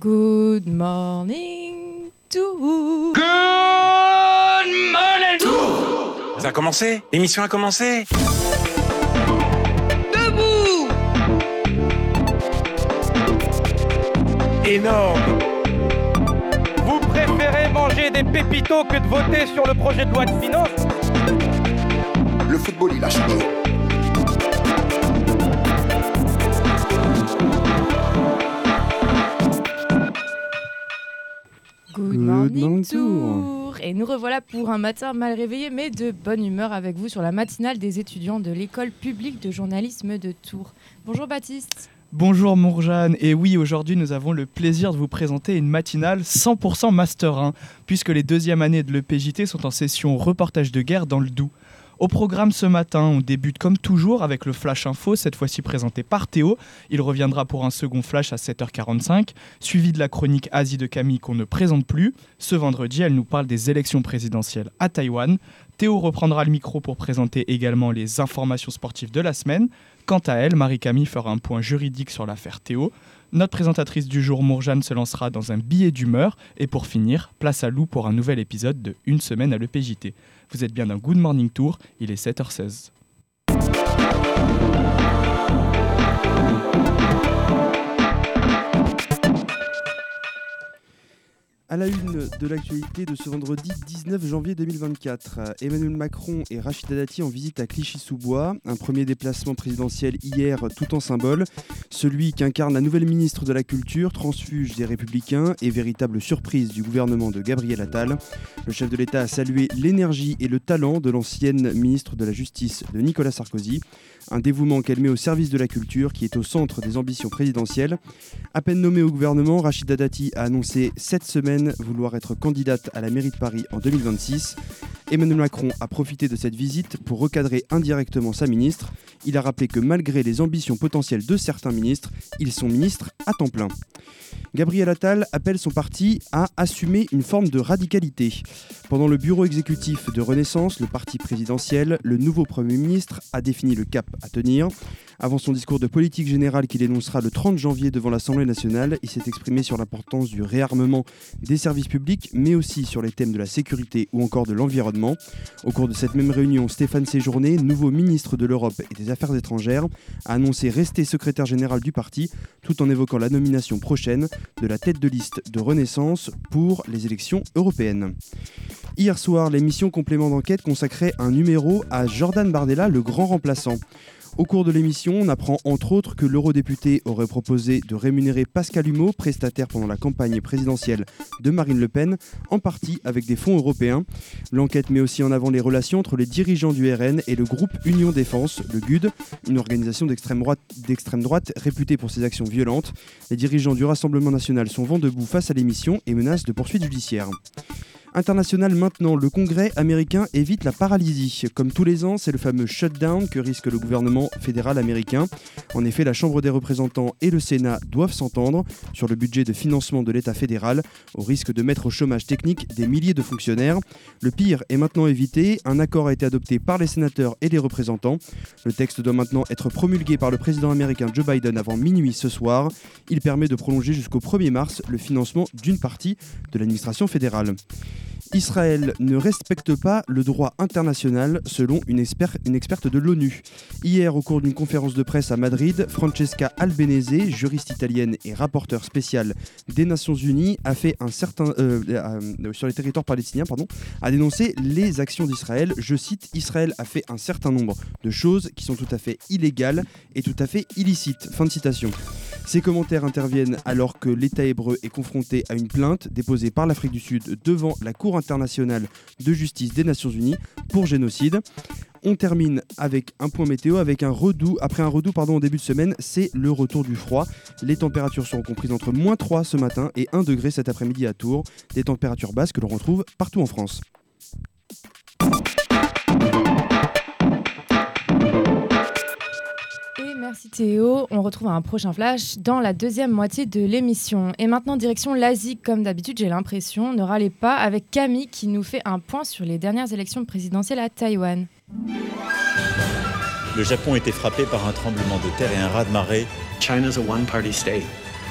Good morning to Good morning. Ça a commencé. L'émission a commencé. Debout. Énorme. Vous préférez manger des pépitos que de voter sur le projet de loi de finances? Le football, il a changé. Morning morning tour. Et nous revoilà pour un matin mal réveillé mais de bonne humeur avec vous sur la matinale des étudiants de l'école publique de journalisme de Tours. Bonjour Baptiste. Bonjour Mourjane, et oui aujourd'hui nous avons le plaisir de vous présenter une matinale 100% Master 1, puisque les deuxièmes années de l'EPJT sont en session reportage de guerre dans le Doubs. Au programme ce matin, on débute comme toujours avec le Flash Info, cette fois-ci présenté par Théo. Il reviendra pour un second flash à 7h45, suivi de la chronique Asie de Camille qu'on ne présente plus. Ce vendredi, elle nous parle des élections présidentielles à Taïwan. Théo reprendra le micro pour présenter également les informations sportives de la semaine. Quant à elle, Marie-Camille fera un point juridique sur l'affaire Théo. Notre présentatrice du jour, Mourjane, se lancera dans un billet d'humeur. Et pour finir, place à Lou pour un nouvel épisode de Une semaine à l'EPJT. Vous êtes bien dans Good Morning Tour, il est 7h16. À la une de l'actualité de ce vendredi 19 janvier 2024, euh, Emmanuel Macron et Rachida Dati en visite à Clichy-sous-Bois. Un premier déplacement présidentiel hier tout en symbole. Celui qu'incarne la nouvelle ministre de la Culture, transfuge des Républicains et véritable surprise du gouvernement de Gabriel Attal. Le chef de l'État a salué l'énergie et le talent de l'ancienne ministre de la Justice de Nicolas Sarkozy. Un dévouement qu'elle met au service de la culture qui est au centre des ambitions présidentielles. À peine nommée au gouvernement, Rachida Dati a annoncé cette semaine vouloir être candidate à la mairie de Paris en 2026. Emmanuel Macron a profité de cette visite pour recadrer indirectement sa ministre. Il a rappelé que malgré les ambitions potentielles de certains ministres, ils sont ministres à temps plein. Gabriel Attal appelle son parti à assumer une forme de radicalité. Pendant le bureau exécutif de Renaissance, le parti présidentiel, le nouveau Premier ministre a défini le cap à tenir. Avant son discours de politique générale qu'il énoncera le 30 janvier devant l'Assemblée nationale, il s'est exprimé sur l'importance du réarmement des services publics, mais aussi sur les thèmes de la sécurité ou encore de l'environnement. Au cours de cette même réunion, Stéphane Séjourné, nouveau ministre de l'Europe et des Affaires a annoncé rester secrétaire général du parti, tout en évoquant la nomination prochaine de la tête de liste de Renaissance pour les élections européennes. Hier soir, l'émission Complément d'enquête consacrait un numéro à Jordan Bardella, le grand remplaçant. Au cours de l'émission, on apprend entre autres que l'eurodéputé aurait proposé de rémunérer Pascal Humeau, prestataire pendant la campagne présidentielle de Marine Le Pen, en partie avec des fonds européens. L'enquête met aussi en avant les relations entre les dirigeants du RN et le groupe Union Défense, le GUD, une organisation d'extrême droite, d'extrême droite réputée pour ses actions violentes. Les dirigeants du Rassemblement national sont vent debout face à l'émission et menacent de poursuites judiciaires. International maintenant, le Congrès américain évite la paralysie. Comme tous les ans, c'est le fameux shutdown que risque le gouvernement fédéral américain. En effet, la Chambre des représentants et le Sénat doivent s'entendre sur le budget de financement de l'État fédéral, au risque de mettre au chômage technique des milliers de fonctionnaires. Le pire est maintenant évité, un accord a été adopté par les sénateurs et les représentants. Le texte doit maintenant être promulgué par le président américain Joe Biden avant minuit ce soir. Il permet de prolonger jusqu'au 1er mars le financement d'une partie de l'administration fédérale. Israël ne respecte pas le droit international selon une, expert- une experte de l'ONU. Hier, au cours d'une conférence de presse à Madrid, Francesca Albanese, juriste italienne et rapporteure spéciale des Nations Unies, a euh, euh, sur les territoires palestiniens, a dénoncé les actions d'Israël. Je cite Israël a fait un certain nombre de choses qui sont tout à fait illégales et tout à fait illicites. Fin de citation. Ces commentaires interviennent alors que l'État hébreu est confronté à une plainte déposée par l'Afrique du Sud devant la Cour internationale de justice des Nations Unies pour génocide. On termine avec un point météo, avec un redout, après un redout pardon, au début de semaine, c'est le retour du froid. Les températures seront comprises entre moins 3 ce matin et 1 degré cet après-midi à Tours, des températures basses que l'on retrouve partout en France. Merci Théo. On retrouve un prochain flash dans la deuxième moitié de l'émission. Et maintenant, direction l'Asie, comme d'habitude, j'ai l'impression. Ne râlez pas avec Camille qui nous fait un point sur les dernières élections présidentielles à Taïwan. Le Japon était frappé par un tremblement de terre et un raz-de-marée. China's a one-party state.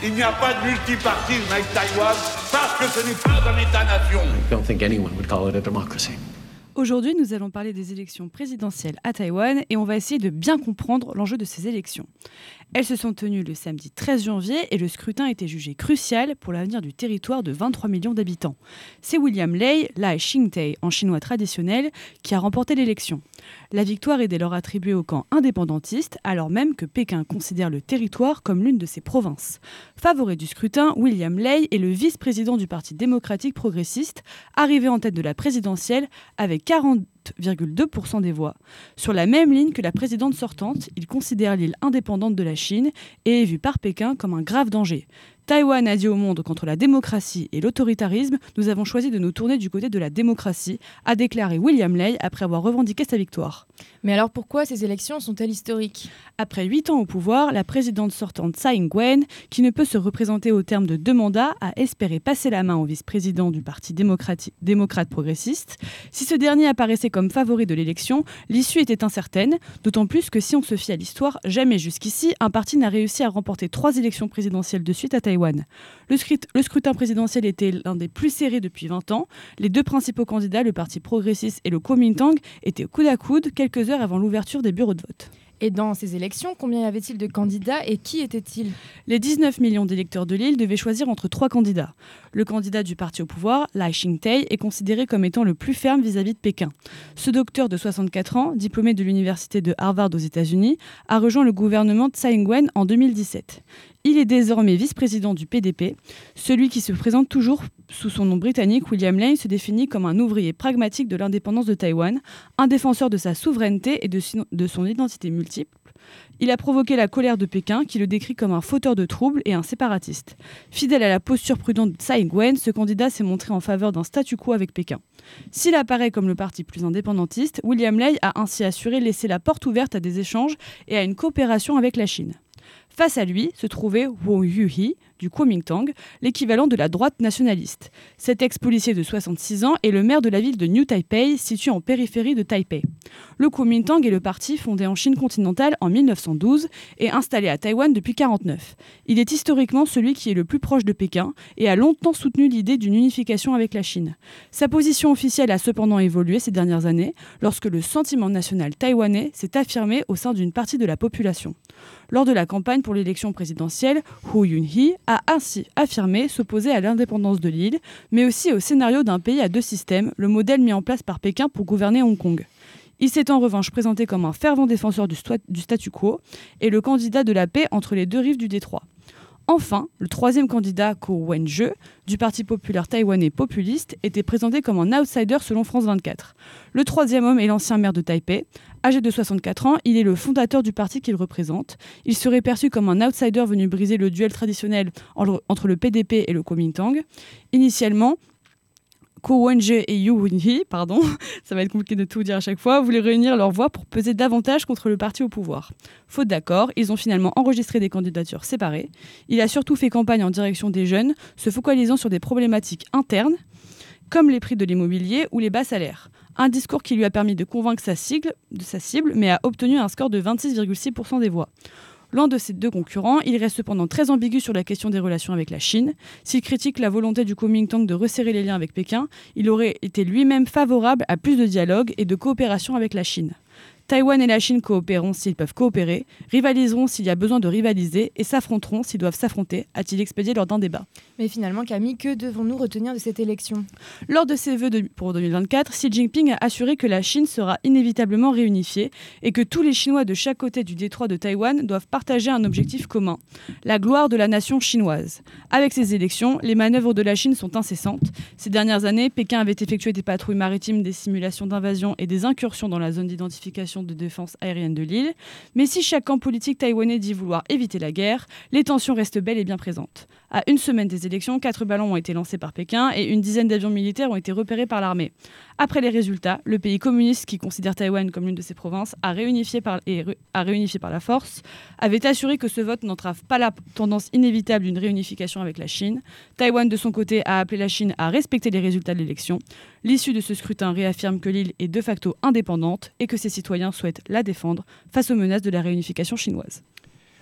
Il n'y a pas de multipartisme avec Taïwan parce que ce n'est pas un État-nation. I don't think anyone would call it a democracy. Aujourd'hui, nous allons parler des élections présidentielles à Taïwan et on va essayer de bien comprendre l'enjeu de ces élections. Elles se sont tenues le samedi 13 janvier et le scrutin était jugé crucial pour l'avenir du territoire de 23 millions d'habitants. C'est William Lei, Lai Ching-te en chinois traditionnel, qui a remporté l'élection. La victoire est dès lors attribuée au camp indépendantiste, alors même que Pékin considère le territoire comme l'une de ses provinces. Favori du scrutin, William Lei est le vice-président du Parti démocratique progressiste, arrivé en tête de la présidentielle avec 40,2% des voix. Sur la même ligne que la présidente sortante, il considère l'île indépendante de la Chine et est vu par Pékin comme un grave danger. Taïwan a dit au monde contre la démocratie et l'autoritarisme, nous avons choisi de nous tourner du côté de la démocratie, a déclaré William Lei après avoir revendiqué sa victoire. Mais alors pourquoi ces élections sont-elles historiques? Après huit ans au pouvoir, la présidente sortante Tsai Ing-wen, qui ne peut se représenter au terme de deux mandats, a espéré passer la main au vice-président du Parti démocrate progressiste. Si ce dernier apparaissait comme favori de l'élection, l'issue était incertaine, d'autant plus que si on se fie à l'histoire, jamais jusqu'ici un parti n'a réussi à remporter trois élections présidentielles de suite à Taïwan. Le, scrutin présidentiel était l'un des plus serrés depuis 20 ans. Les deux principaux candidats, le Parti progressiste et le Kuomintang, étaient coude à coude quelques heures avant l'ouverture des bureaux de vote. Et dans ces élections, combien y avait-il de candidats et qui étaient-ils Les 19 millions d'électeurs de l'île devaient choisir entre trois candidats. Le candidat du parti au pouvoir, Lai Ching-te, est considéré comme étant le plus ferme vis-à-vis de Pékin. Ce docteur de 64 ans, diplômé de l'université de Harvard aux États-Unis, a rejoint le gouvernement de Tsai Ing-wen en 2017. Il est désormais vice-président du PDP. Celui qui se présente toujours sous son nom britannique, William Lane, se définit comme un ouvrier pragmatique de l'indépendance de Taïwan, un défenseur de sa souveraineté et de son identité multiple. Il a provoqué la colère de Pékin, qui le décrit comme un fauteur de troubles et un séparatiste. Fidèle à la posture prudente de Tsai Ing-wen, ce candidat s'est montré en faveur d'un statu quo avec Pékin. S'il apparaît comme le parti plus indépendantiste, William Lei a ainsi assuré laisser la porte ouverte à des échanges et à une coopération avec la Chine. Face à lui se trouvait Wang Yuhi du Kuomintang, l'équivalent de la droite nationaliste. Cet ex-policier de 66 ans est le maire de la ville de New Taipei, située en périphérie de Taipei. Le Kuomintang est le parti fondé en Chine continentale en 1912 et installé à Taïwan depuis 1949. Il est historiquement celui qui est le plus proche de Pékin et a longtemps soutenu l'idée d'une unification avec la Chine. Sa position officielle a cependant évolué ces dernières années lorsque le sentiment national taïwanais s'est affirmé au sein d'une partie de la population. Lors de la campagne pour l'élection présidentielle, Hu Yun-hee a ainsi affirmé s'opposer à l'indépendance de l'île, mais aussi au scénario d'un pays à deux systèmes, le modèle mis en place par Pékin pour gouverner Hong Kong. Il s'est en revanche présenté comme un fervent défenseur du, statu quo et le candidat de la paix entre les deux rives du détroit. Enfin, le troisième candidat, Ko Wen-je, du Parti populaire taïwanais populiste, était présenté comme un outsider selon France 24. Le troisième homme est l'ancien maire de Taipei. Âgé de 64 ans, il est le fondateur du parti qu'il représente. Il serait perçu comme un outsider venu briser le duel traditionnel entre le PDP et le Kuomintang. Initialement, Ko Wen-je et Yu Win-hee, pardon, ça va être compliqué de tout dire à chaque fois, voulaient réunir leurs voix pour peser davantage contre le parti au pouvoir. Faute d'accord, ils ont finalement enregistré des candidatures séparées. Il a surtout fait campagne en direction des jeunes, se focalisant sur des problématiques internes, comme les prix de l'immobilier ou les bas salaires. Un discours qui lui a permis de convaincre sa, sigle, de sa cible, mais a obtenu un score de 26,6% des voix. Loin de ces deux concurrents, il reste cependant très ambigu sur la question des relations avec la Chine. S'il critique la volonté du Kuomintang de resserrer les liens avec Pékin, il aurait été lui-même favorable à plus de dialogue et de coopération avec la Chine. Taïwan et la Chine coopéreront s'ils peuvent coopérer, rivaliseront s'il y a besoin de rivaliser et s'affronteront s'ils doivent s'affronter, a-t-il expédié lors d'un débat. Mais finalement, Camille, que devons-nous retenir de cette élection? Lors de ses vœux pour 2024, Xi Jinping a assuré que la Chine sera inévitablement réunifiée et que tous les Chinois de chaque côté du détroit de Taïwan doivent partager un objectif commun, la gloire de la nation chinoise. Avec ces élections, les manœuvres de la Chine sont incessantes. Ces dernières années, Pékin avait effectué des patrouilles maritimes, des simulations d'invasion et des incursions dans la zone d'identification de défense aérienne de l'île. Mais si chaque camp politique taïwanais dit vouloir éviter la guerre, les tensions restent belles et bien présentes. À une semaine des élections, quatre ballons ont été lancés par Pékin et une dizaine d'avions militaires ont été repérés par l'armée. Après les résultats, le pays communiste qui considère Taïwan comme l'une de ses provinces a réunifié par, a réunifié par la force, avait assuré que ce vote n'entrave pas la tendance inévitable d'une réunification avec la Chine. Taïwan, de son côté, a appelé la Chine à respecter les résultats de l'élection. L'issue de ce scrutin réaffirme que l'île est de facto indépendante et que ses citoyens souhaitent la défendre face aux menaces de la réunification chinoise.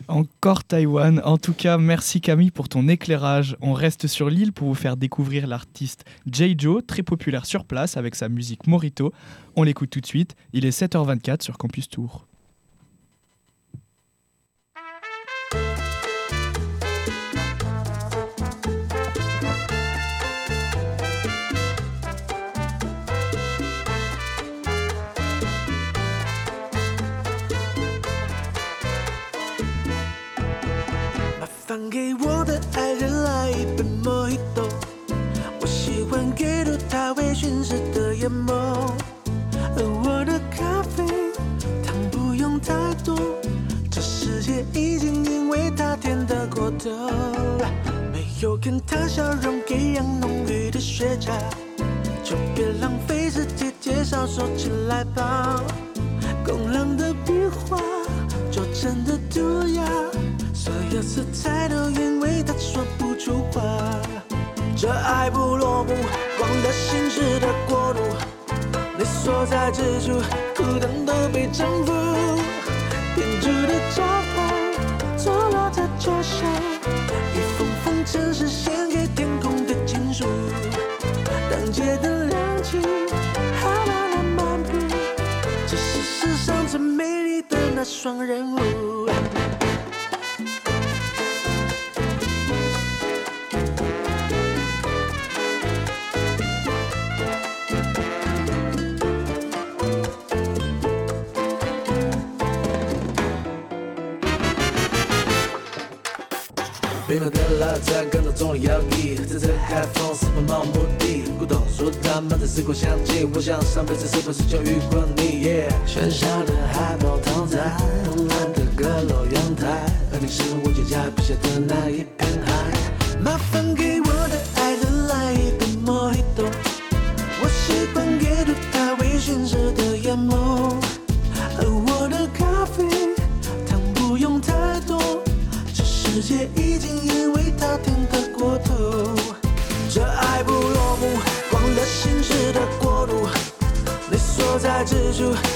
Encore Taïwan. En tout cas, merci Camille pour ton éclairage. On reste sur l'île pour vous faire découvrir l'artiste J-Jo, très populaire sur place avec sa musique Morito. On l'écoute tout de suite. Il est 7h24 sur Campus Tour. 想给我的爱人来一杯莫吉托，我喜欢阅读他微醺时的眼眸。而我的咖啡糖不用太多，这世界已经因为他甜得过头。没有跟他笑容一样浓郁的雪茄，就别浪费时间介绍，说起来吧。工郎的笔画，拙真的涂鸦。所有色彩都因为他说不出话，这爱不落幕，光的心事的国度，你所在之处，孤单都被征服。编织的招牌，坐落在桌上，一封封城市献给天空的情书。当街的亮起，还慢慢漫步，这是世上最美丽的那双人舞。拉在感到中摇曳，在这海风四方漫无目的，古董书摊，漫在时光相继，我想上辈子是不是就遇过你？喧嚣的海报躺在慵懒的阁楼阳台，而你是我脚下笔下的那一片海。住。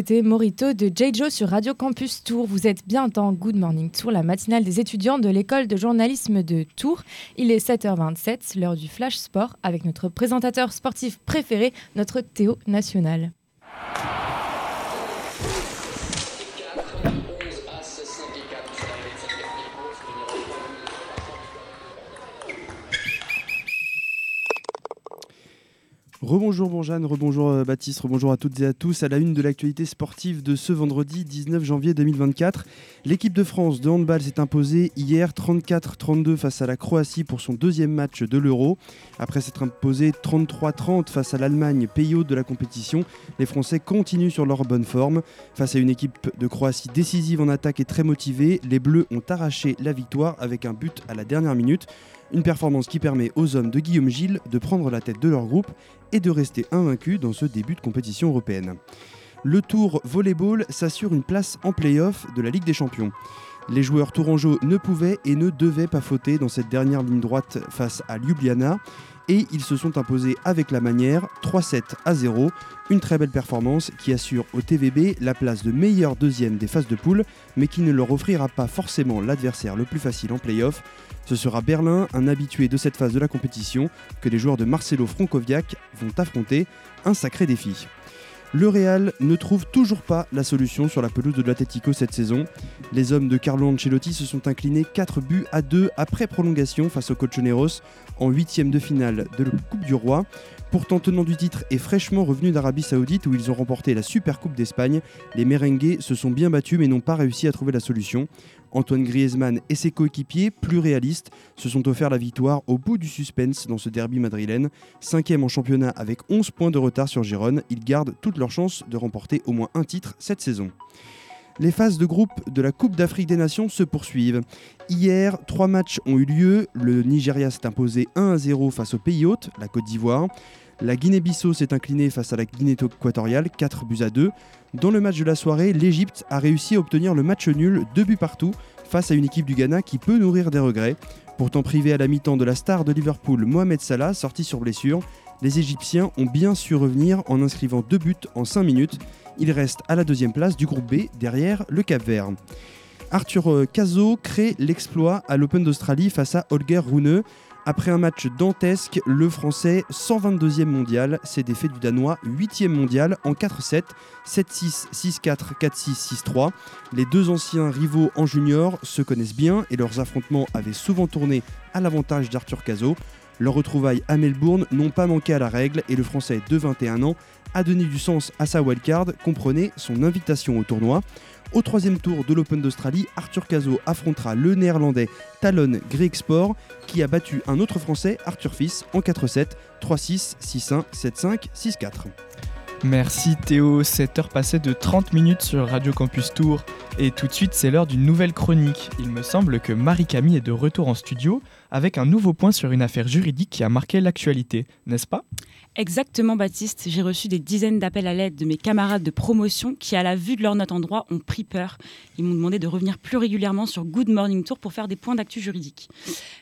C'était Morito de J-Jo sur Radio Campus Tour. Vous êtes bien dans Good Morning Tour, la matinale des étudiants de l'école de journalisme de Tours. Il est 7h27, l'heure du Flash Sport, avec notre présentateur sportif préféré, notre Théo National. Rebonjour Bonjeanne, rebonjour euh, Baptiste, rebonjour à toutes et à tous. À la une de l'actualité sportive de ce vendredi 19 janvier 2024, l'équipe de France de handball s'est imposée hier 34-32 face à la Croatie pour son deuxième match de l'Euro. Après s'être imposée 33-30 face à l'Allemagne, pays hôte de la compétition, les Français continuent sur leur bonne forme. Face à une équipe de Croatie décisive en attaque et très motivée, les Bleus ont arraché la victoire avec un but à la dernière minute. Une performance qui permet aux hommes de Guillaume Gilles de prendre la tête de leur groupe et de rester invaincus dans ce début de compétition européenne. Le Tour Volleyball s'assure une place en play-off de la Ligue des Champions. Les joueurs tourangeaux ne pouvaient et ne devaient pas fauter dans cette dernière ligne droite face à Ljubljana et ils se sont imposés avec la manière 3-7 à 0. Une très belle performance qui assure au TVB la place de meilleur deuxième des phases de poule, mais qui ne leur offrira pas forcément l'adversaire le plus facile en play-off. Ce sera Berlin, un habitué de cette phase de la compétition, que les joueurs de Marcelo Frankoviak vont affronter. Un sacré défi. Le Real ne trouve toujours pas la solution sur la pelouse de l'Atletico cette saison. Les hommes de Carlo Ancelotti se sont inclinés 4 buts à 2 après prolongation face aux Colchoneros en huitième de finale de la Coupe du Roi. Pourtant tenant du titre et fraîchement revenus d'Arabie Saoudite où ils ont remporté la Super Coupe d'Espagne, les merengues se sont bien battus mais n'ont pas réussi à trouver la solution. Antoine Griezmann et ses coéquipiers, plus réalistes, se sont offerts la victoire au bout du suspense dans ce derby madrilène. Cinquième en championnat avec 11 points de retard sur Gérone, ils gardent toutes leurs chances de remporter au moins un titre cette saison. Les phases de groupe de la Coupe d'Afrique des Nations se poursuivent. Hier, trois matchs ont eu lieu. Le Nigeria s'est imposé 1 à 0 face au pays hôte, la Côte d'Ivoire. La Guinée-Bissau s'est inclinée face à la Guinée équatoriale, 4 buts à 2. Dans le match de la soirée, l'Égypte a réussi à obtenir le match nul, 2 buts partout, face à une équipe du Ghana qui peut nourrir des regrets. Pourtant privé à la mi-temps de la star de Liverpool, Mohamed Salah, sorti sur blessure, les Égyptiens ont bien su revenir en inscrivant deux buts en 5 minutes. Ils restent à la deuxième place du groupe B, derrière le Cap Vert. Arthur Cazot crée l'exploit à l'Open d'Australie face à Holger Rune. Après un match dantesque, le Français 122e mondial s'est défait du Danois 8e mondial en 4-7, 7-6, 6-4, 4-6, 6-3. Les deux anciens rivaux en junior se connaissent bien et leurs affrontements avaient souvent tourné à l'avantage d'Arthur Cazot. Leurs retrouvailles à Melbourne n'ont pas manqué à la règle et le Français de 21 ans a donné du sens à sa wildcard, comprenait son invitation au tournoi. Au troisième tour de l'Open d'Australie, Arthur Cazot affrontera le néerlandais Talon Greyexport qui a battu un autre français, Arthur Fils, en 4-7, 3-6, 6-1, 7-5, 6-4. Merci Théo, 7 heures passées de 30 minutes sur Radio Campus Tour. Et tout de suite, c'est l'heure d'une nouvelle chronique. Il me semble que Marie-Camille est de retour en studio avec un nouveau point sur une affaire juridique qui a marqué l'actualité, n'est-ce pas? Exactement, Baptiste. J'ai reçu des dizaines d'appels à l'aide de mes camarades de promotion qui, à la vue de leur note en droit, ont pris peur. Ils m'ont demandé de revenir plus régulièrement sur Good Morning Tour pour faire des points d'actu juridique.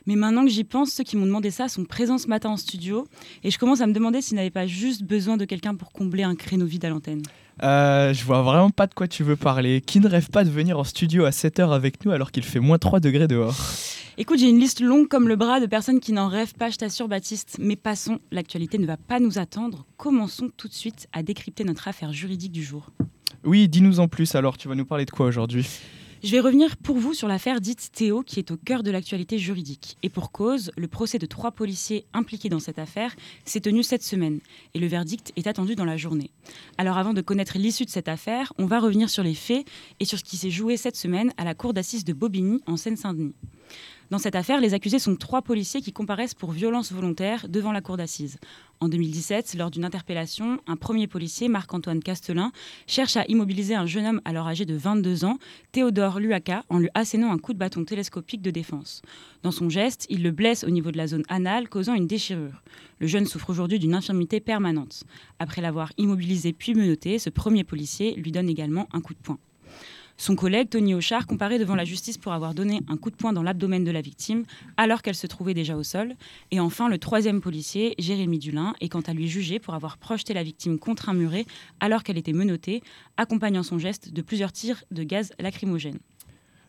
Mais maintenant que j'y pense, ceux qui m'ont demandé ça sont présents ce matin en studio et je commence à me demander s'ils n'avaient pas juste besoin de quelqu'un pour combler un créneau vide à l'antenne. Euh, je vois vraiment pas de quoi tu veux parler. Qui ne rêve pas de venir en studio à 7h avec nous alors qu'il fait moins 3 degrés dehors Écoute, j'ai une liste longue comme le bras de personnes qui n'en rêvent pas, je t'assure, Baptiste. Mais passons, l'actualité ne va pas nous attendre. Commençons tout de suite à décrypter notre affaire juridique du jour. Oui, dis-nous en plus alors, tu vas nous parler de quoi aujourd'hui? Je vais revenir pour vous sur l'affaire dite Théo qui est au cœur de l'actualité juridique. Et pour cause, le procès de trois policiers impliqués dans cette affaire s'est tenu cette semaine et le verdict est attendu dans la journée. Alors avant de connaître l'issue de cette affaire, on va revenir sur les faits et sur ce qui s'est joué cette semaine à la cour d'assises de Bobigny en Seine-Saint-Denis. Dans cette affaire, les accusés sont trois policiers qui comparaissent pour violence volontaire devant la cour d'assises. En 2017, lors d'une interpellation, un premier policier, Marc-Antoine Castelin, cherche à immobiliser un jeune homme alors âgé de 22 ans, Théodore Luaka, en lui assénant un coup de bâton télescopique de défense. Dans son geste, il le blesse au niveau de la zone anale, causant une déchirure. Le jeune souffre aujourd'hui d'une infirmité permanente. Après l'avoir immobilisé puis menotté, ce premier policier lui donne également un coup de poing. Son collègue, Tony Auchard, comparé devant la justice pour avoir donné un coup de poing dans l'abdomen de la victime alors qu'elle se trouvait déjà au sol. Et enfin, le troisième policier, Jérémy Dulin, est quant à lui jugé pour avoir projeté la victime contre un muret alors qu'elle était menottée, accompagnant son geste de plusieurs tirs de gaz lacrymogène.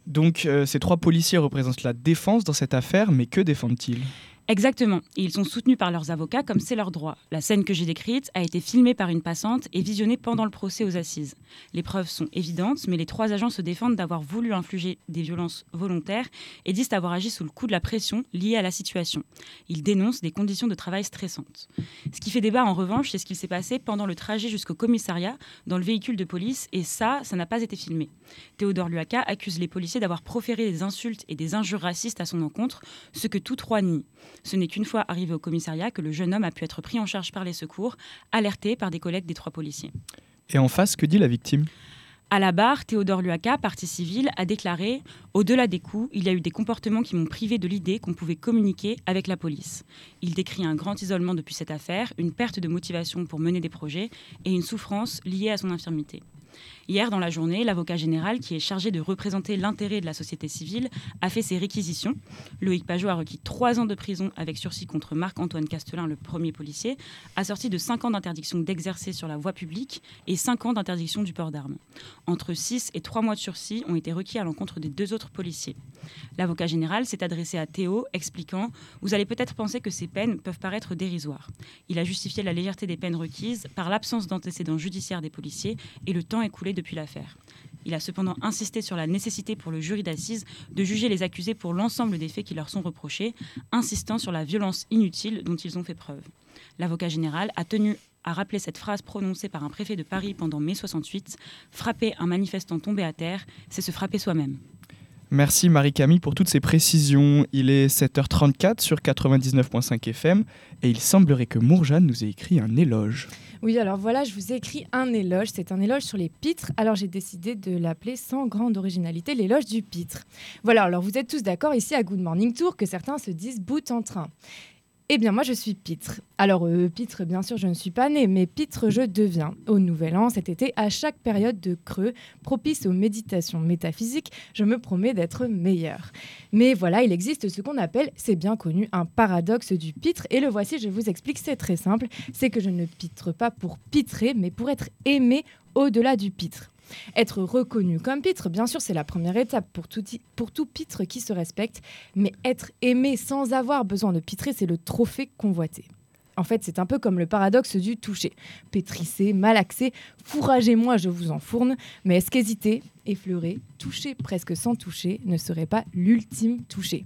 Donc euh, ces trois policiers représentent la défense dans cette affaire, mais que défendent-ils? Exactement, ils sont soutenus par leurs avocats comme c'est leur droit. La scène que j'ai décrite a été filmée par une passante et visionnée pendant le procès aux assises. Les preuves sont évidentes, mais les trois agents se défendent d'avoir voulu infliger des violences volontaires et disent avoir agi sous le coup de la pression liée à la situation. Ils dénoncent des conditions de travail stressantes. Ce qui fait débat en revanche, c'est ce qu'il s'est passé pendant le trajet jusqu'au commissariat dans le véhicule de police, et ça, ça n'a pas été filmé. Théodore Luaka accuse les policiers d'avoir proféré des insultes et des injures racistes à son encontre, ce que tous trois nient. Ce n'est qu'une fois arrivé au commissariat que le jeune homme a pu être pris en charge par les secours, alerté par des collègues des trois policiers. Et en face, que dit la victime? À la barre, Théodore Luaka, partie civile, a déclaré Au-delà des coups, il y a eu des comportements qui m'ont privé de l'idée qu'on pouvait communiquer avec la police. Il décrit un grand isolement depuis cette affaire, une perte de motivation pour mener des projets et une souffrance liée à son infirmité. Hier, dans la journée, l'avocat général, qui est chargé de représenter l'intérêt de la société civile, a fait ses réquisitions. Loïc Pajot a requis trois ans de prison avec sursis contre Marc-Antoine Castelin, le premier policier, assorti de cinq ans d'interdiction d'exercer sur la voie publique et cinq ans d'interdiction du port d'armes. Entre six et trois mois de sursis ont été requis à l'encontre des deux autres policiers. L'avocat général s'est adressé à Théo, expliquant Vous allez peut-être penser que ces peines peuvent paraître dérisoires. Il a justifié la légèreté des peines requises par l'absence d'antécédents judiciaires des policiers et le temps écoulé depuis l'affaire. Il a cependant insisté sur la nécessité pour le jury d'assises de juger les accusés pour l'ensemble des faits qui leur sont reprochés, insistant sur la violence inutile dont ils ont fait preuve. L'avocat général a tenu à rappeler cette phrase prononcée par un préfet de Paris pendant mai 68 Frapper un manifestant tombé à terre, c'est se frapper soi-même. Merci Marie-Camille pour toutes ces précisions. Il est 7h34 sur 99.5 FM et il semblerait que Mourjane nous ait écrit un éloge. Oui, alors voilà, je vous ai écrit un éloge. C'est un éloge sur les pitres. Alors j'ai décidé de l'appeler sans grande originalité l'éloge du pitre. Voilà, alors vous êtes tous d'accord ici à Good Morning Tour que certains se disent bout en train. Eh bien, moi, je suis pitre. Alors, euh, pitre, bien sûr, je ne suis pas née, mais pitre, je deviens. Au Nouvel An, cet été, à chaque période de creux, propice aux méditations métaphysiques, je me promets d'être meilleure. Mais voilà, il existe ce qu'on appelle, c'est bien connu, un paradoxe du pitre. Et le voici, je vous explique, c'est très simple. C'est que je ne pitre pas pour pitrer, mais pour être aimé au-delà du pitre. Être reconnu comme pitre, bien sûr, c'est la première étape pour tout, pitre qui se respecte, mais être aimé sans avoir besoin de pitrer, c'est le trophée convoité. En fait, c'est un peu comme le paradoxe du toucher. Pétrissez, malaxez, fourragez-moi, je vous enfourne. Mais est-ce qu'hésiter, effleurer, toucher presque sans toucher ne serait pas l'ultime toucher?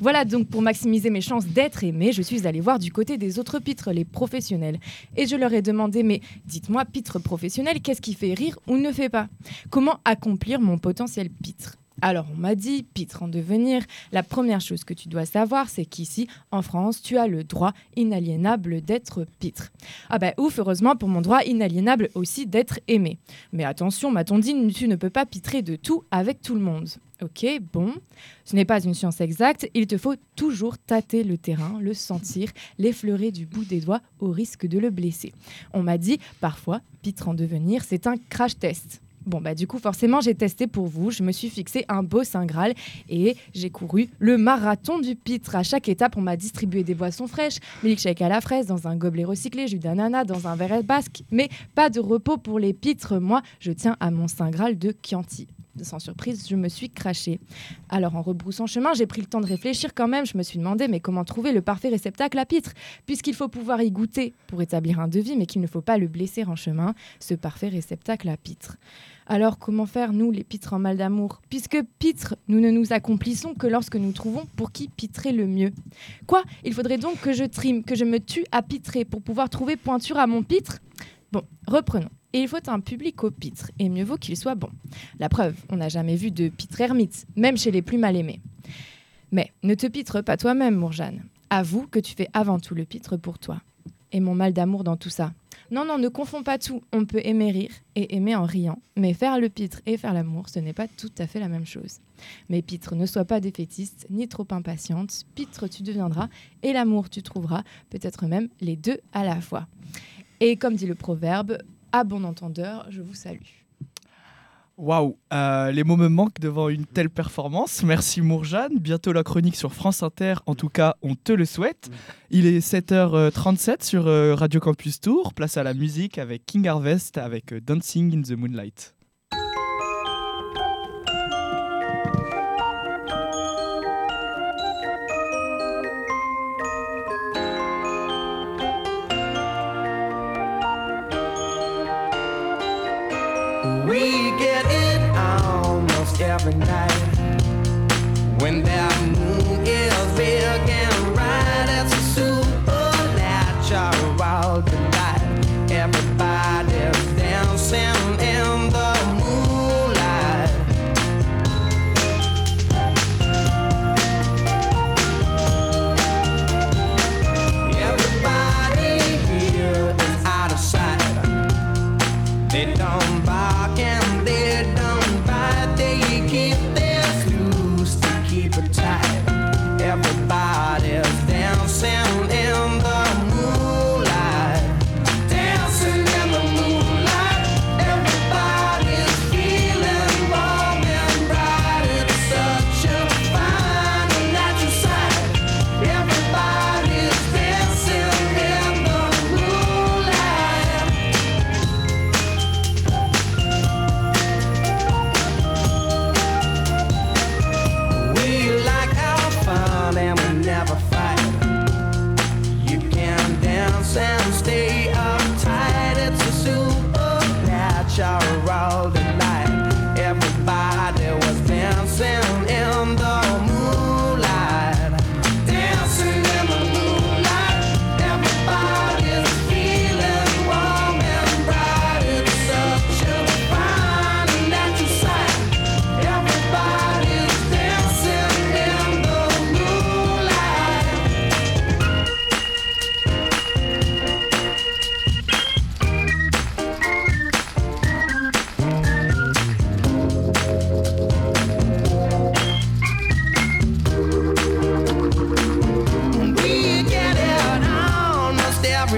Voilà donc pour maximiser mes chances d'être aimé, je suis allée voir du côté des autres pitres, les professionnels. Et je leur ai demandé, mais dites-moi, pitre professionnel, qu'est-ce qui fait rire ou ne fait pas? Comment accomplir mon potentiel pitre? Alors on m'a dit, pitre en devenir, la première chose que tu dois savoir, c'est qu'ici, en France, tu as le droit inaliénable d'être pitre. Ah bah ouf, heureusement pour mon droit inaliénable aussi d'être aimé. Mais attention, m'a-t-on dit, tu ne peux pas pitrer de tout avec tout le monde. Ok, bon, ce n'est pas une science exacte, il te faut toujours tâter le terrain, le sentir, l'effleurer du bout des doigts au risque de le blesser. On m'a dit, parfois, pitre en devenir, c'est un crash test. Bon, bah, du coup, forcément, j'ai testé pour vous. Je me suis fixé un beau Saint Graal et j'ai couru le marathon du pitre. À chaque étape, on m'a distribué des boissons fraîches, milkshake à la fraise, dans un gobelet recyclé, jus d'ananas, dans un verre basque. Mais pas de repos pour les pitres. Moi, je tiens à mon Saint Graal de Chianti sans surprise, je me suis crachée. Alors en rebroussant chemin, j'ai pris le temps de réfléchir quand même. Je me suis demandé mais comment trouver le parfait réceptacle à pitre? Puisqu'il faut pouvoir y goûter pour établir un devis, mais qu'il ne faut pas le blesser en chemin, ce parfait réceptacle à pitre. Alors comment faire, nous, les pitres en mal d'amour? Puisque pitre, nous ne nous accomplissons que lorsque nous trouvons pour qui pitrer le mieux. Quoi? Il faudrait donc que je trime, que je me tue à pitrer pour pouvoir trouver pointure à mon pitre? Bon, reprenons. Il faut un public au pitre, et mieux vaut qu'il soit bon. La preuve, on n'a jamais vu de pitre ermite, même chez les plus mal aimés. Mais ne te pitre pas toi-même, Mourjane. Avoue que tu fais avant tout le pitre pour toi. Et mon mal d'amour dans tout ça. Non, non, ne confonds pas tout. On peut aimer rire et aimer en riant, mais faire le pitre et faire l'amour, ce n'est pas tout à fait la même chose. Mais pitre, ne sois pas défaitiste ni trop impatiente. Pitre, tu deviendras, et l'amour, tu trouveras, peut-être même les deux à la fois. Et comme dit le proverbe, à bon entendeur, je vous salue. Waouh, euh, les mots me manquent devant une telle performance. Merci Mourjane. Bientôt la chronique sur France Inter. En tout cas, on te le souhaite. Il est 7h37 sur euh, Radio Campus Tour. Place à la musique avec King Harvest avec euh, Dancing in the Moonlight. We get it almost every night. When that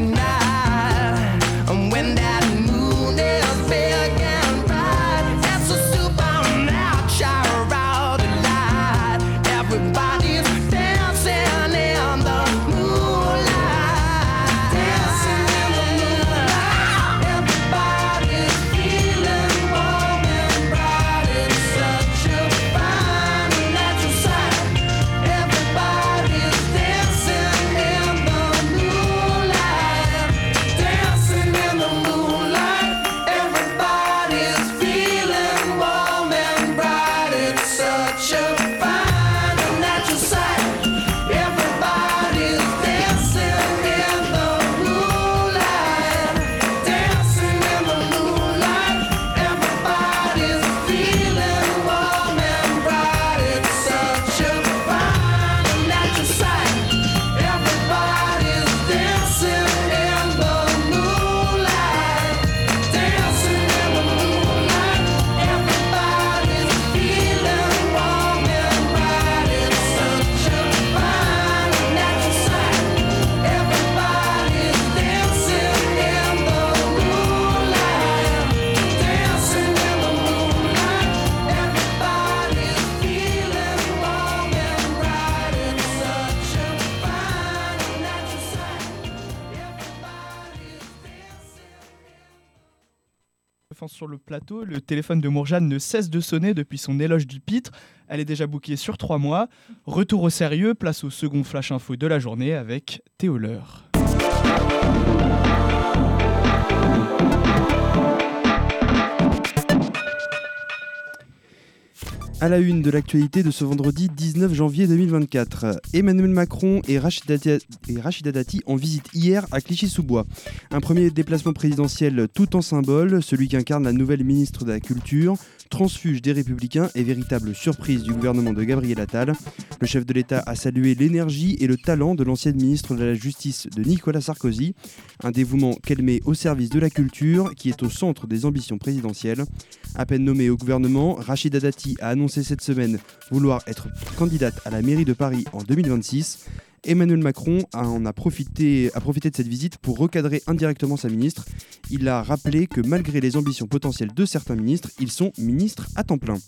we're not sur le plateau. Le téléphone de Mourjane ne cesse de sonner depuis son éloge du pitre. Elle est déjà bookée sur trois mois. Retour au sérieux, place au second flash info de la journée avec Théo Leur. À la une de l'actualité de ce vendredi 19 janvier 2024, Emmanuel Macron et Rachida, et Rachida Dati en visite hier à Clichy-sous-Bois. Un premier déplacement présidentiel tout en symbole, celui qu'incarne la nouvelle ministre de la Culture, transfuge des Républicains et véritable surprise du gouvernement de Gabriel Attal. Le chef de l'État a salué l'énergie et le talent de l'ancienne ministre de la Justice de Nicolas Sarkozy, un dévouement qu'elle met au service de la culture qui est au centre des ambitions présidentielles. À peine nommée au gouvernement, Rachida Dati a annoncé cette semaine vouloir être candidate à la mairie de Paris en 2026. Emmanuel Macron a profité, profité de cette visite pour recadrer indirectement sa ministre. Il a rappelé que malgré les ambitions potentielles de certains ministres, ils sont ministres à temps plein.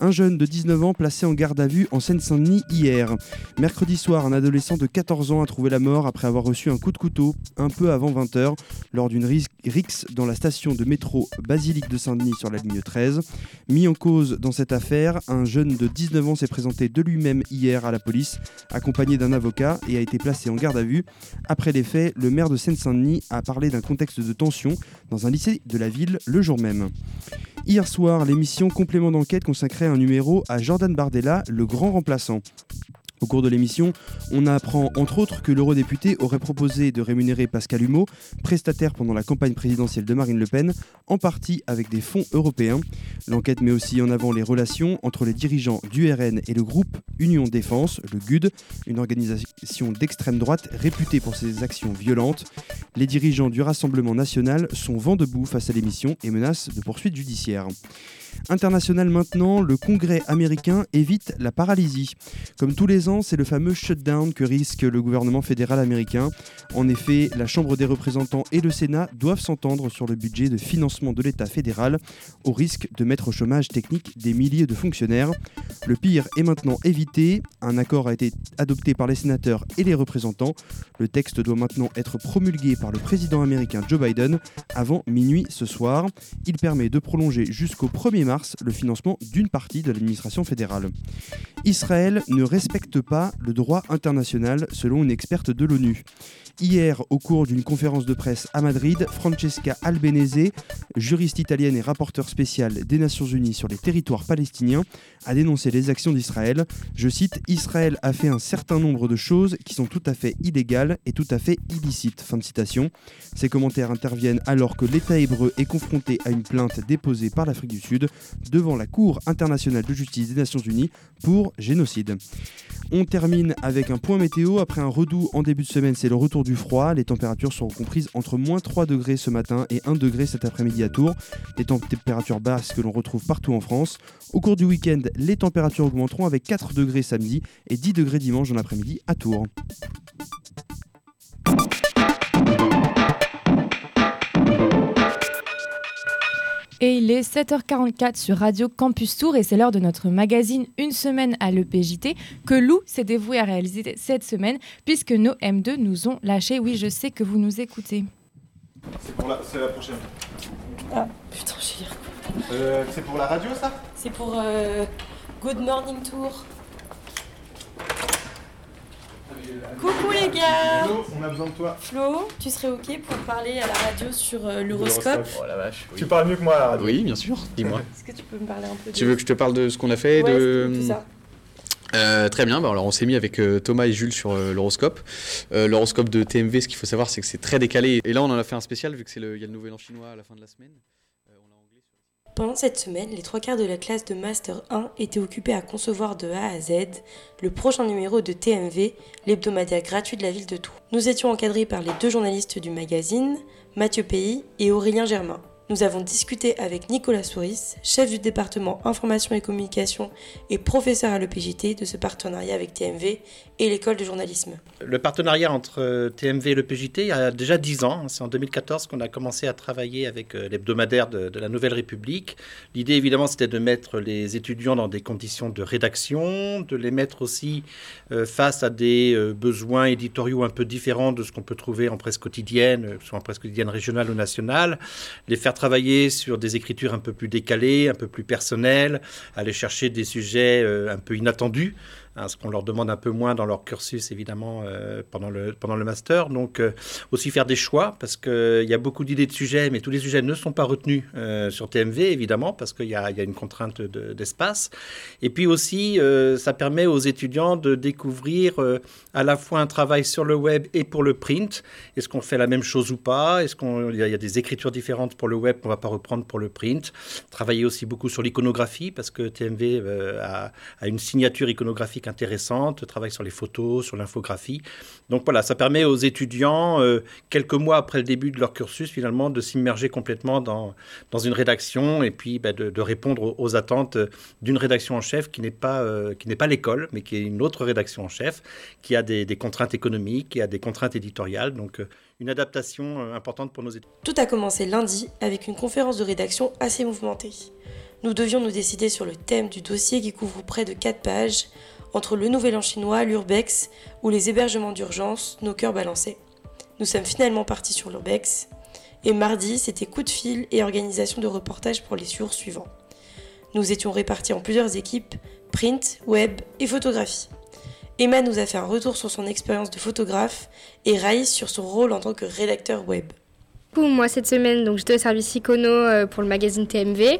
Un jeune de 19 ans placé en garde à vue en Seine-Saint-Denis hier. Mercredi soir, un adolescent de 14 ans a trouvé la mort après avoir reçu un coup de couteau un peu avant 20h lors d'une rixe dans la station de métro Basilique de Saint-Denis sur la ligne 13. Mis en cause dans cette affaire, un jeune de 19 ans s'est présenté de lui-même hier à la police, accompagné d'un avocat et a été placé en garde à vue. Après les faits, le maire de Seine-Saint-Denis a parlé d'un contexte de tension dans un lycée de la ville le jour même. Hier soir, l'émission Complément d'enquête consacrait un numéro à Jordan Bardella, le grand remplaçant. Au cours de l'émission, on apprend entre autres que l'eurodéputé aurait proposé de rémunérer Pascal Humeau, prestataire pendant la campagne présidentielle de Marine Le Pen, en partie avec des fonds européens. L'enquête met aussi en avant les relations entre les dirigeants du RN et le groupe Union Défense, le GUD, une organisation d'extrême droite réputée pour ses actions violentes. Les dirigeants du Rassemblement national sont vent debout face à l'émission et menacent de poursuites judiciaires. International maintenant, le Congrès américain évite la paralysie. Comme tous les ans, c'est le fameux shutdown que risque le gouvernement fédéral américain. En effet, la Chambre des représentants et le Sénat doivent s'entendre sur le budget de financement de l'État fédéral, au risque de mettre au chômage technique des milliers de fonctionnaires. Le pire est maintenant évité. Un accord a été adopté par les sénateurs et les représentants. Le texte doit maintenant être promulgué par le président américain Joe Biden avant minuit ce soir. Il permet de prolonger jusqu'au 1er mars le financement d'une partie de l'administration fédérale. Israël ne respecte pas le droit international selon une experte de l'ONU. Hier, au cours d'une conférence de presse à Madrid, Francesca Albanese, juriste italienne et rapporteure spéciale des Nations Unies sur les territoires palestiniens, a dénoncé les actions d'Israël. Je cite Israël a fait un certain nombre de choses qui sont tout à fait illégales et tout à fait illicites. Fin de citation. Ces commentaires interviennent alors que l'État hébreu est confronté à une plainte déposée par l'Afrique du Sud devant la Cour internationale de justice des Nations Unies pour génocide. On termine avec un point météo. Après un redout en début de semaine, c'est le retour du froid. Les températures seront comprises entre moins 3 degrés ce matin et 1 degré cet après-midi à Tours. Des températures basses que l'on retrouve partout en France. Au cours du week-end, les températures augmenteront avec 4 degrés samedi et 10 degrés dimanche dans l'après-midi à Tours. Et il est 7h44 sur Radio Campus Tour et c'est l'heure de notre magazine Une semaine à l'EPJT que Lou s'est dévoué à réaliser cette semaine puisque nos M2 nous ont lâchés. Oui, je sais que vous nous écoutez. C'est pour la, c'est la prochaine. Ah putain, j'ai Euh, c'est pour la radio ça? C'est pour euh, Good Morning Tour. Coucou les gars Flo, on a besoin de toi. Flo, tu serais ok pour parler à la radio sur euh, l'horoscope Oh la vache. Tu parles mieux que moi à la radio. Oui, bien sûr. Dis-moi. Est-ce que tu peux me parler un peu Tu de- veux que je te parle de ce qu'on a fait Ouais, de... tout ça. Euh, très bien, bah, alors on s'est mis avec euh, Thomas et Jules sur euh, l'horoscope. Euh, l'horoscope de TMV, ce qu'il faut savoir, c'est que c'est très décalé. Et là, on en a fait un spécial vu que c'est le, il y a le nouvel an chinois à la fin de la semaine. Pendant cette semaine, les trois quarts de la classe de Master 1 étaient occupés à concevoir de A à Z le prochain numéro de TMV, l'hebdomadaire gratuit de la ville de Tours. Nous étions encadrés par les deux journalistes du magazine, Mathieu Pays et Aurélien Germain. Nous avons discuté avec Nicolas Souris, chef du département information et communication et professeur à l'EPJT de ce partenariat avec TMV et l'école de journalisme. Le partenariat entre euh, TMV et le PJT, il y a déjà 10 ans. hein. C'est en 2014 qu'on a commencé à travailler avec euh, l'hebdomadaire de, de la Nouvelle République. L'idée, évidemment, c'était de mettre les étudiants dans des conditions de rédaction, de les mettre aussi euh, face à des besoins éditoriaux un peu différents de ce qu'on peut trouver en presse quotidienne, soit en presse quotidienne régionale ou nationale, les faire travailler sur des écritures un peu plus décalées, un peu plus personnelles, aller chercher des sujets euh, un peu inattendus hein, ce qu'on leur demande un peu moins dans leur cursus, évidemment, euh, pendant, le, pendant le master. Donc, euh, aussi faire des choix, parce qu'il y a beaucoup d'idées de sujets, mais tous les sujets ne sont pas retenus euh, sur TMV, évidemment, parce qu'il y, y, a une contrainte d'espace. Et puis aussi, ça permet aux étudiants de découvrir à la fois un travail sur le web et pour le print. Est-ce qu'on fait la même chose ou pas? Est-ce qu'il y, y, a des écritures différentes pour le web qu'on ne va pas reprendre pour le print? Travailler aussi beaucoup sur l'iconographie, parce que TMV a, a une signature iconographique intéressante, travaille sur les photos, sur l'infographie. Donc voilà, ça permet aux étudiants, euh, quelques mois après le début de leur cursus, finalement, de s'immerger complètement dans, dans une rédaction et puis bah, de, répondre aux, attentes d'une rédaction en chef qui n'est pas, euh, pas l'école, mais qui est une autre rédaction en chef, qui a des, contraintes économiques, qui a des contraintes éditoriales. Donc, euh, une adaptation importante pour nos étudiants. Tout a commencé lundi avec une conférence de rédaction assez mouvementée. Nous devions nous décider sur le thème du dossier qui couvre près de 4 pages, entre le Nouvel An chinois, l'Urbex ou les hébergements d'urgence, nos cœurs balançaient. Nous sommes finalement partis sur l'Urbex, et mardi, c'était coup de fil et organisation de reportage pour les jours suivants. Nous étions répartis en plusieurs équipes, print, web et photographie. Emma nous a fait un retour sur son expérience de photographe et Raïs sur son rôle en tant que rédacteur web. Moi, cette semaine, donc j'étais au service Icono pour le magazine TMV.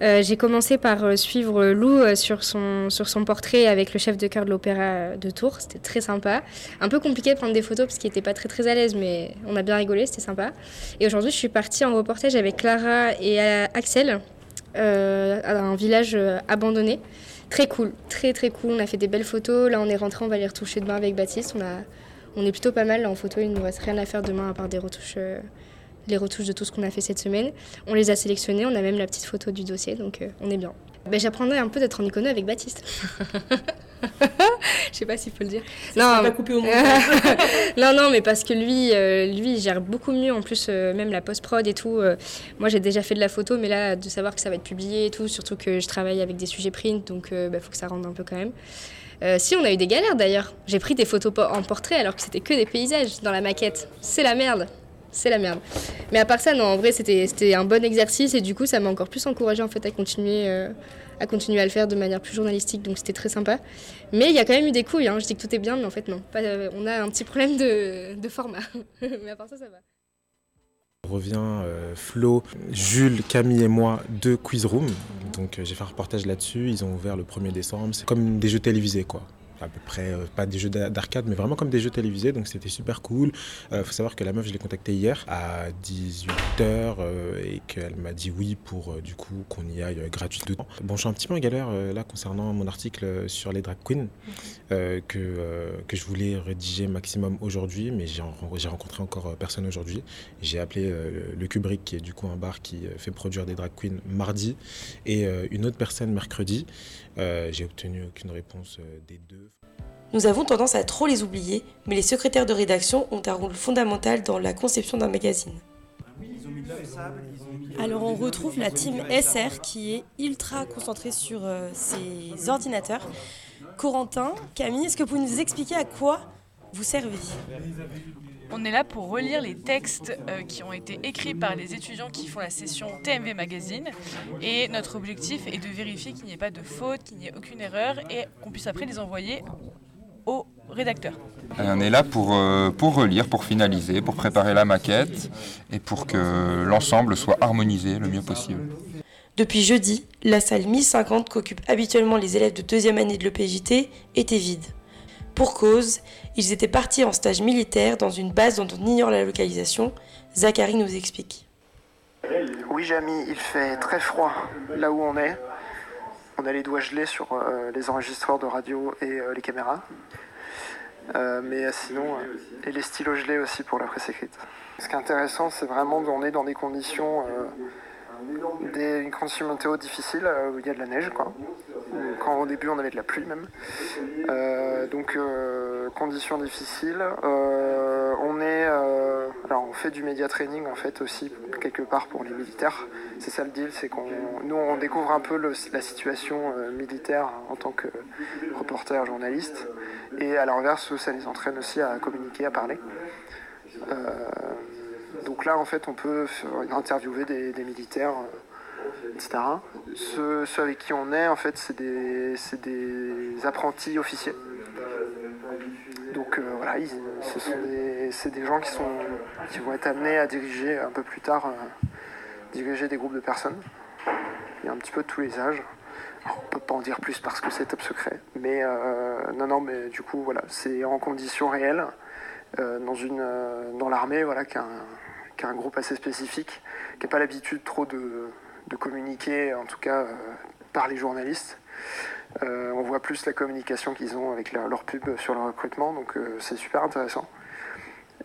Euh, j'ai commencé par euh, suivre Lou euh, sur, son, sur son portrait avec le chef de chœur de l'opéra de Tours. C'était très sympa. Un peu compliqué de prendre des photos parce qu'il n'était pas très très à l'aise, mais on a bien rigolé, c'était sympa. Et aujourd'hui, je suis partie en reportage avec Clara et Axel euh, à un village abandonné. Très cool, très très cool. On a fait des belles photos. Là, on est rentré, on va les retoucher demain avec Baptiste. On, a, on est plutôt pas mal là, en photo. Il ne nous reste rien à faire demain à part des retouches les retouches de tout ce qu'on a fait cette semaine. On les a sélectionnés, on a même la petite photo du dossier, donc euh, on est bien. Ben, J'apprendrai un peu d'être en icono avec Baptiste. Je sais pas s'il faut le dire. Non, coupé au non, non, mais parce que lui, euh, lui, il gère beaucoup mieux en plus, euh, même la post-prod et tout. Euh, moi, j'ai déjà fait de la photo, mais là, de savoir que ça va être publié et tout, surtout que je travaille avec des sujets print, donc il bah, faut que ça rende un peu quand même. si, on a eu des galères d'ailleurs. J'ai pris des photos en portrait alors que c'était que des paysages dans la maquette. C'est la merde c'est la merde. Mais à part ça, non, en vrai, c'était un bon exercice et du coup, ça m'a encore plus encouragé en fait à continuer, euh, à continuer à le faire de manière plus journalistique, donc c'était très sympa. Mais il y a quand même eu des couilles, hein. je dis que tout est bien, mais en fait, non. Euh, on a un petit problème de, de format. mais à part ça, ça va. On revient euh, Flo, Jules, Camille et moi de Quiz Room. Donc j'ai fait un reportage là-dessus. Ils ont ouvert le 1er décembre. C'est comme des jeux télévisés, quoi à peu près, euh, pas des jeux d'arcade, mais vraiment comme des jeux télévisés, donc c'était super cool. Il euh, faut savoir que la meuf, je l'ai contactée hier à 18h euh, et qu'elle m'a dit oui pour du coup qu'on y aille gratuitement. Bon, je suis un petit peu en galère là concernant mon article sur les drag queens que, que je voulais rédiger maximum aujourd'hui, mais j'ai rencontré encore personne aujourd'hui. J'ai appelé le Kubrick, qui est du coup un bar qui fait produire des drag queens mardi, et une autre personne mercredi. J'ai obtenu aucune réponse des deux. Nous avons tendance à trop les oublier, mais les secrétaires de rédaction ont un rôle fondamental dans la conception d'un magazine. Alors on retrouve la team SR qui est ultra concentrée sur euh, ses ordinateurs. Corentin, Camille, est-ce que vous pouvez nous expliquer à quoi vous servez? On est là pour relire les textes euh, qui ont été écrits par les étudiants qui font la session TMV Magazine. Et notre objectif est de vérifier qu'il n'y ait pas de faute, qu'il n'y ait aucune erreur et qu'on puisse après les envoyer au rédacteur. On est là pour, euh, pour relire, pour finaliser, pour préparer la maquette et pour que l'ensemble soit harmonisé le mieux possible. Depuis jeudi, la salle 1050 qu'occupent habituellement les élèves de deuxième année de l'EPJT était vide. Pour cause, ils étaient partis en stage militaire dans une base dont on ignore la localisation. Zachary nous explique. Oui, Jamy, il fait très froid là où on est. On a les doigts gelés sur euh, les enregistreurs de radio et euh, les caméras. Euh, mais sinon, et les stylos gelés aussi pour la presse écrite. Ce qui est intéressant, c'est vraiment qu'on est dans des conditions des, une condition météo difficile euh, où il y a de la neige quoi. Quand au début on avait de la pluie même. Euh, donc euh, conditions difficiles. On est alors on fait du média training en fait aussi quelque part pour les militaires. C'est ça le deal, c'est qu'on nous on découvre un peu la situation militaire en tant que reporter journaliste et à l'inverse ça les entraîne aussi à communiquer, à parler. Donc là, en fait, on peut interviewer des, militaires, euh, etc. Ceux, avec qui on est, en fait, c'est des, des apprentis officiers. Donc euh, voilà, ils- ce sont des, gens qui, sont, qui vont être amenés à diriger un peu plus tard, euh, diriger des groupes de personnes. Il y a un petit peu de tous les âges. Alors, on peut pas en dire plus parce que c'est top secret. Mais non, non, mais du coup, voilà, c'est en conditions réelles, dans, dans l'armée, voilà, qui a un, qui a un groupe assez spécifique, qui n'a pas l'habitude trop de, de communiquer, en tout cas euh, par les journalistes. Euh, on voit plus la communication qu'ils ont avec leur, leur pub sur le recrutement, donc euh, c'est super intéressant.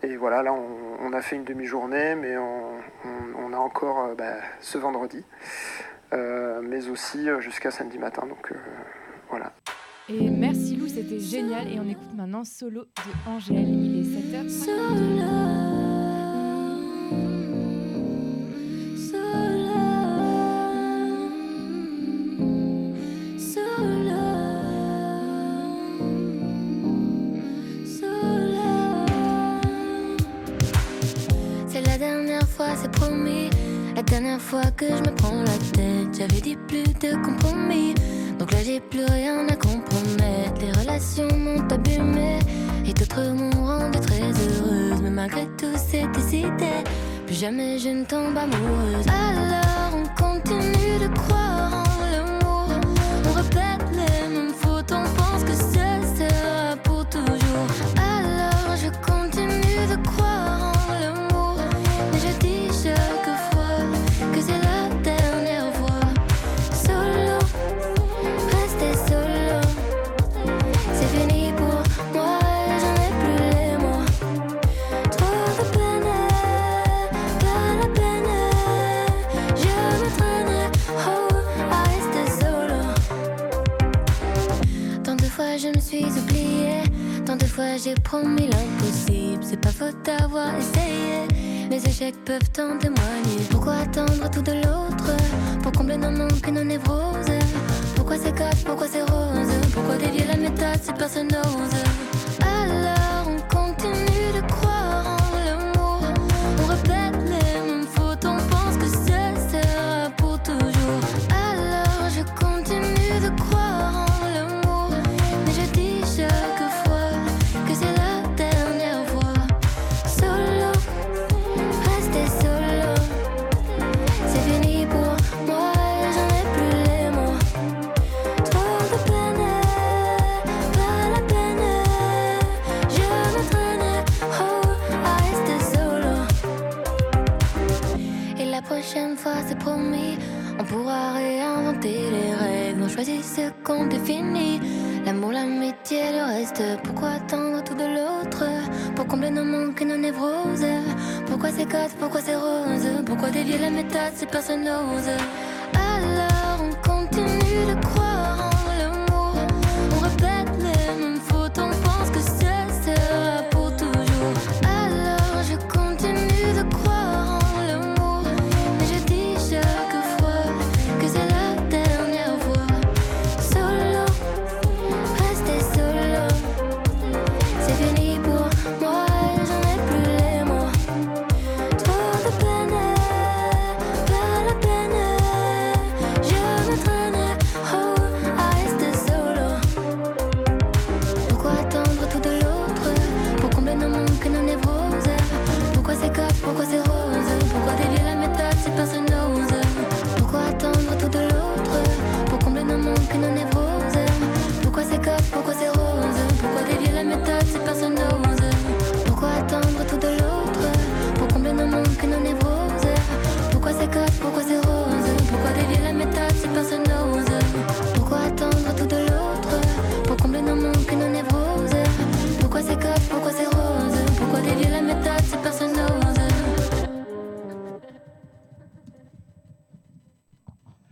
Et voilà, là, on, on a fait une demi-journée, mais on, on- on a encore euh, bah, ce vendredi, euh, mais aussi jusqu'à samedi matin. Donc euh, voilà. Et merci Lou, c'était génial. Et on écoute maintenant Solo de Angèle. Il est 7h52. Que je me prends la tête, j'avais dit plus de compromis. Donc là, j'ai plus rien à compromettre. Les relations m'ont abîmée et d'autres m'ont rendu très heureuse. Mais malgré tout, c'est décidé. Plus jamais je ne tombe amoureuse. Alors, on continue de croire C'est pas faute d'avoir essayé, mes échecs peuvent en témoigner. Pourquoi attendre tout de l'autre pour combler nos manques et nos névroses? Pourquoi c'est casse, pourquoi c'est rose? Pourquoi dévier la méthode si personne n'ose? Pourquoi c'est casse, pourquoi c'est rose Pourquoi dévier la méthode si personne n'ose?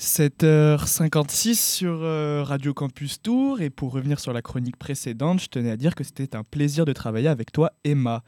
7h56 sur euh, Radio Campus Tour et pour revenir sur la chronique précédente, je tenais à dire que c'était un plaisir de travailler avec toi Emma.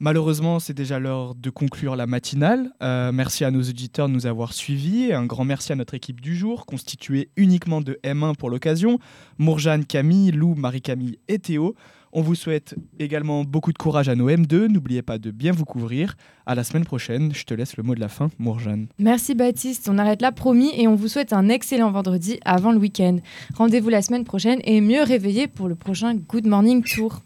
Malheureusement, c'est déjà l'heure de conclure la matinale. Euh, merci à nos auditeurs de nous avoir suivis et un grand merci à notre équipe du jour, constituée uniquement de M1 pour l'occasion, Mourjane, Camille, Lou, Marie-Camille et Théo. On vous souhaite également beaucoup de courage à nos M2. N'oubliez pas de bien vous couvrir. À la semaine prochaine. Je te laisse le mot de la fin, Mourjane. Merci Baptiste, on arrête là promis et on vous souhaite un excellent vendredi avant le week-end. Rendez-vous la semaine prochaine et mieux réveillé pour le prochain Good Morning Tour.